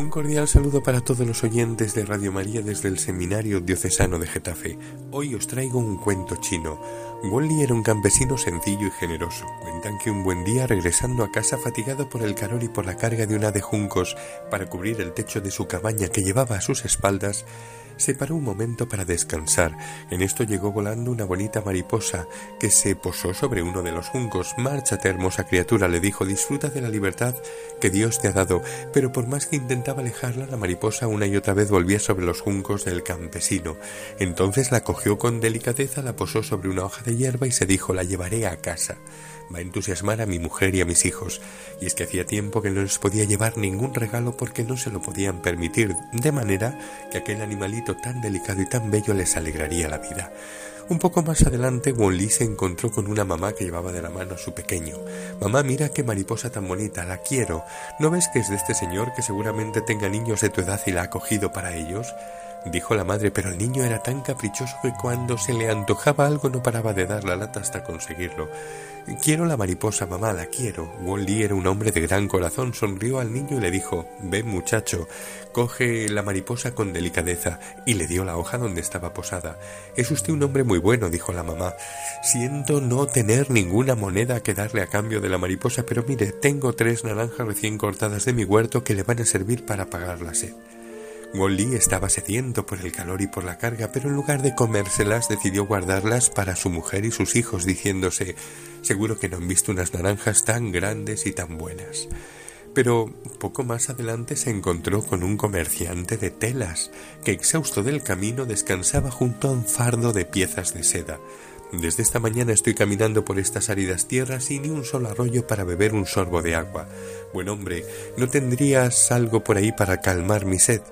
Un cordial saludo para todos los oyentes de Radio María desde el Seminario Diocesano de Getafe. Hoy os traigo un cuento chino. Wally era un campesino sencillo y generoso. Cuentan que un buen día, regresando a casa fatigado por el calor y por la carga de una de juncos para cubrir el techo de su cabaña que llevaba a sus espaldas, se paró un momento para descansar. En esto llegó volando una bonita mariposa que se posó sobre uno de los juncos. Márchate, hermosa criatura, le dijo, disfruta de la libertad que Dios te ha dado. Pero por más que alejarla, la mariposa una y otra vez volvía sobre los juncos del campesino. Entonces la cogió con delicadeza, la posó sobre una hoja de hierba y se dijo, la llevaré a casa a entusiasmar a mi mujer y a mis hijos, y es que hacía tiempo que no les podía llevar ningún regalo porque no se lo podían permitir, de manera que aquel animalito tan delicado y tan bello les alegraría la vida. Un poco más adelante, Won se encontró con una mamá que llevaba de la mano a su pequeño. Mamá, mira qué mariposa tan bonita, la quiero. ¿No ves que es de este señor que seguramente tenga niños de tu edad y la ha cogido para ellos? Dijo la madre, pero el niño era tan caprichoso que cuando se le antojaba algo no paraba de dar la lata hasta conseguirlo. Quiero la mariposa, mamá, la quiero. Wally era un hombre de gran corazón, sonrió al niño y le dijo Ven, muchacho, coge la mariposa con delicadeza, y le dio la hoja donde estaba posada. Es usted un hombre muy bueno, dijo la mamá. Siento no tener ninguna moneda que darle a cambio de la mariposa, pero mire, tengo tres naranjas recién cortadas de mi huerto que le van a servir para pagar la sed. Wally estaba sediento por el calor y por la carga, pero en lugar de comérselas decidió guardarlas para su mujer y sus hijos, diciéndose seguro que no han visto unas naranjas tan grandes y tan buenas. Pero poco más adelante se encontró con un comerciante de telas, que exhausto del camino descansaba junto a un fardo de piezas de seda. Desde esta mañana estoy caminando por estas áridas tierras y ni un solo arroyo para beber un sorbo de agua. Buen hombre, ¿no tendrías algo por ahí para calmar mi sed?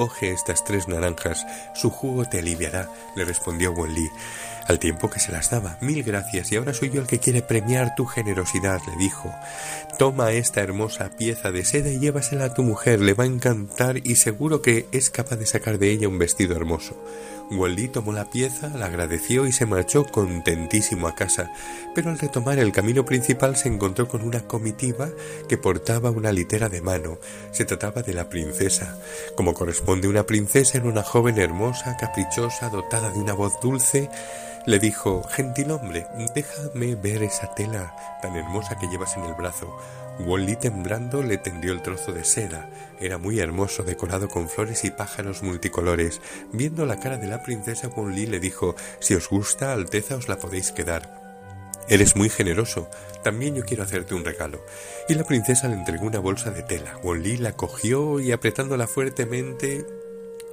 Coge estas tres naranjas, su jugo te aliviará, le respondió Li, al tiempo que se las daba. Mil gracias, y ahora soy yo el que quiere premiar tu generosidad, le dijo. Toma esta hermosa pieza de seda y llévasela a tu mujer, le va a encantar y seguro que es capaz de sacar de ella un vestido hermoso. Wally tomó la pieza, la agradeció y se marchó contentísimo a casa, pero al retomar el camino principal se encontró con una comitiva que portaba una litera de mano. Se trataba de la princesa. Como corresponde una princesa, en una joven hermosa, caprichosa, dotada de una voz dulce, le dijo Gentil hombre, déjame ver esa tela tan hermosa que llevas en el brazo. Wally temblando le tendió el trozo de seda. Era muy hermoso, decorado con flores y pájaros multicolores. Viendo la cara de la princesa, Wally le dijo Si os gusta, Alteza, os la podéis quedar. Eres muy generoso. También yo quiero hacerte un regalo. Y la princesa le entregó una bolsa de tela. Wally la cogió y apretándola fuertemente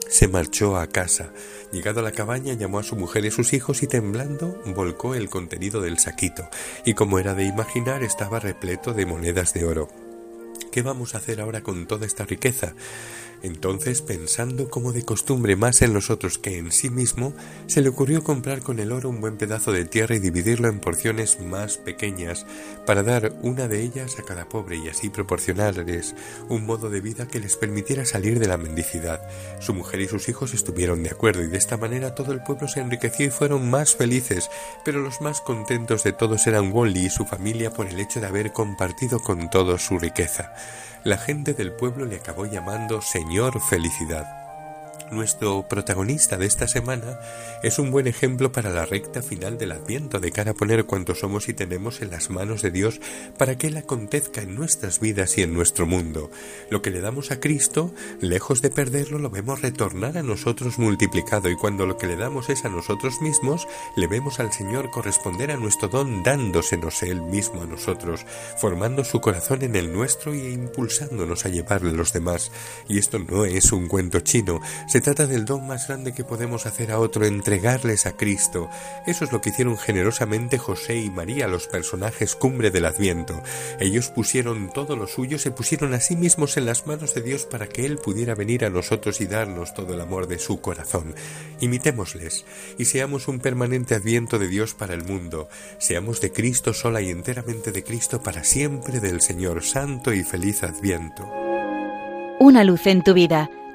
se marchó a casa. Llegado a la cabaña llamó a su mujer y sus hijos y temblando volcó el contenido del saquito, y como era de imaginar estaba repleto de monedas de oro. ¿Qué vamos a hacer ahora con toda esta riqueza? Entonces, pensando como de costumbre más en los otros que en sí mismo, se le ocurrió comprar con el oro un buen pedazo de tierra y dividirlo en porciones más pequeñas para dar una de ellas a cada pobre y así proporcionarles un modo de vida que les permitiera salir de la mendicidad. Su mujer y sus hijos estuvieron de acuerdo y de esta manera todo el pueblo se enriqueció y fueron más felices, pero los más contentos de todos eran Wally y su familia por el hecho de haber compartido con todos su riqueza la gente del pueblo le acabó llamando Señor Felicidad. Nuestro protagonista de esta semana es un buen ejemplo para la recta final del Adviento, de cara a poner cuanto somos y tenemos en las manos de Dios para que Él acontezca en nuestras vidas y en nuestro mundo. Lo que le damos a Cristo, lejos de perderlo, lo vemos retornar a nosotros multiplicado y cuando lo que le damos es a nosotros mismos, le vemos al Señor corresponder a nuestro don dándosenos Él mismo a nosotros, formando su corazón en el nuestro y impulsándonos a llevarle a los demás. Y esto no es un cuento chino, se trata del don más grande que podemos hacer a otro, entregarles a Cristo. Eso es lo que hicieron generosamente José y María, los personajes cumbre del Adviento. Ellos pusieron todo lo suyo, se pusieron a sí mismos en las manos de Dios para que Él pudiera venir a nosotros y darnos todo el amor de su corazón. Imitémosles y seamos un permanente Adviento de Dios para el mundo. Seamos de Cristo sola y enteramente de Cristo para siempre del Señor Santo y feliz Adviento. Una luz en tu vida